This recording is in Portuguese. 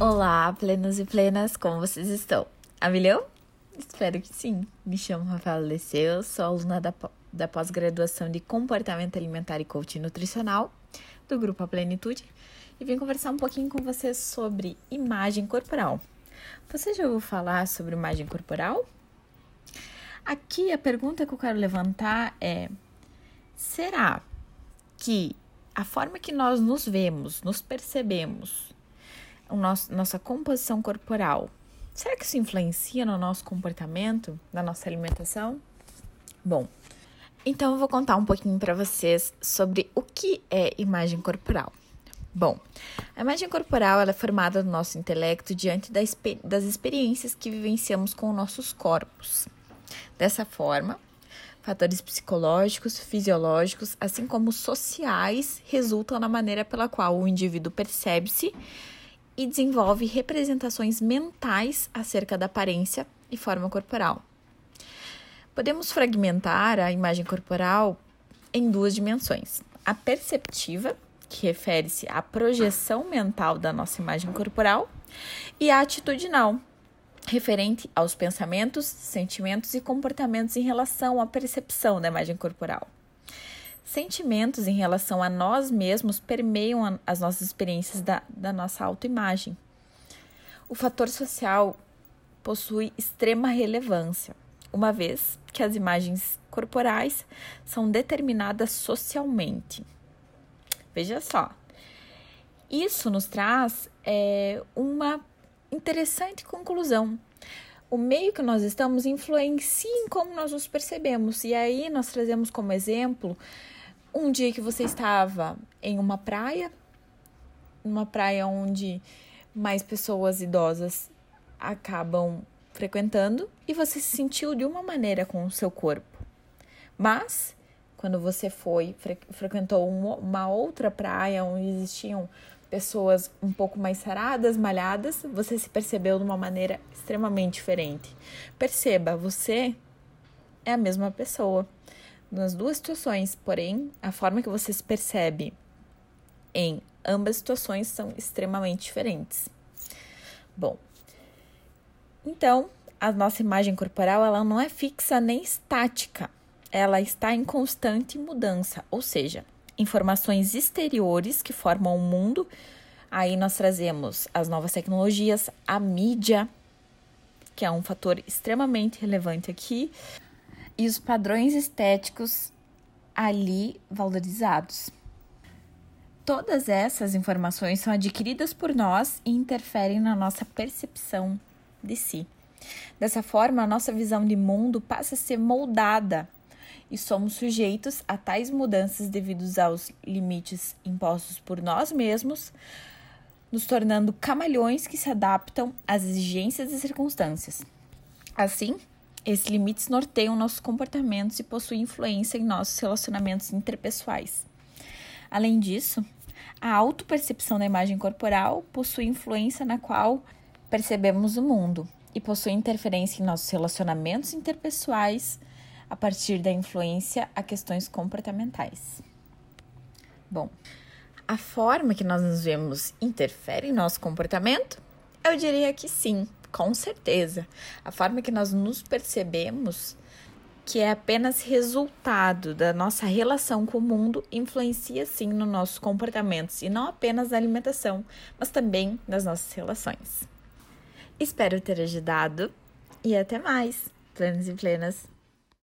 Olá, plenos e plenas, como vocês estão? A milhão? Espero que sim. Me chamo Rafaela Leceu, sou aluna da, da pós-graduação de Comportamento Alimentar e Coaching Nutricional do Grupo A Plenitude e vim conversar um pouquinho com vocês sobre imagem corporal. Você já ouviu falar sobre imagem corporal? Aqui a pergunta que eu quero levantar é: será que a forma que nós nos vemos, nos percebemos, o nosso, nossa composição corporal, será que isso influencia no nosso comportamento, na nossa alimentação? Bom, então eu vou contar um pouquinho para vocês sobre o que é imagem corporal. Bom, a imagem corporal é formada do nosso intelecto diante das experiências que vivenciamos com nossos corpos. Dessa forma, fatores psicológicos, fisiológicos, assim como sociais, resultam na maneira pela qual o indivíduo percebe-se e desenvolve representações mentais acerca da aparência e forma corporal. Podemos fragmentar a imagem corporal em duas dimensões: a perceptiva, que refere-se à projeção mental da nossa imagem corporal, e a atitudinal, referente aos pensamentos, sentimentos e comportamentos em relação à percepção da imagem corporal. Sentimentos em relação a nós mesmos permeiam as nossas experiências da, da nossa autoimagem. O fator social possui extrema relevância, uma vez que as imagens corporais são determinadas socialmente. Veja só, isso nos traz é, uma interessante conclusão. O meio que nós estamos influencia em como nós nos percebemos. E aí nós trazemos como exemplo um dia que você estava em uma praia, numa praia onde mais pessoas idosas acabam frequentando e você se sentiu de uma maneira com o seu corpo. Mas quando você foi fre frequentou uma outra praia onde existiam pessoas um pouco mais saradas, malhadas, você se percebeu de uma maneira extremamente diferente. Perceba, você é a mesma pessoa nas duas situações, porém, a forma que você se percebe em ambas situações são extremamente diferentes. Bom, então, a nossa imagem corporal ela não é fixa nem estática, ela está em constante mudança, ou seja, informações exteriores que formam o mundo. Aí nós trazemos as novas tecnologias, a mídia, que é um fator extremamente relevante aqui, e os padrões estéticos ali valorizados. Todas essas informações são adquiridas por nós e interferem na nossa percepção de si. Dessa forma, a nossa visão de mundo passa a ser moldada e somos sujeitos a tais mudanças devido aos limites impostos por nós mesmos, nos tornando camalhões que se adaptam às exigências e circunstâncias. Assim, esses limites norteiam nossos comportamentos e possuem influência em nossos relacionamentos interpessoais. Além disso, a autopercepção da imagem corporal possui influência na qual percebemos o mundo e possui interferência em nossos relacionamentos interpessoais a partir da influência a questões comportamentais. Bom, a forma que nós nos vemos interfere em nosso comportamento? Eu diria que sim com certeza. A forma que nós nos percebemos, que é apenas resultado da nossa relação com o mundo, influencia sim nos nossos comportamentos e não apenas na alimentação, mas também nas nossas relações. Espero ter ajudado e até mais, plenos e plenas.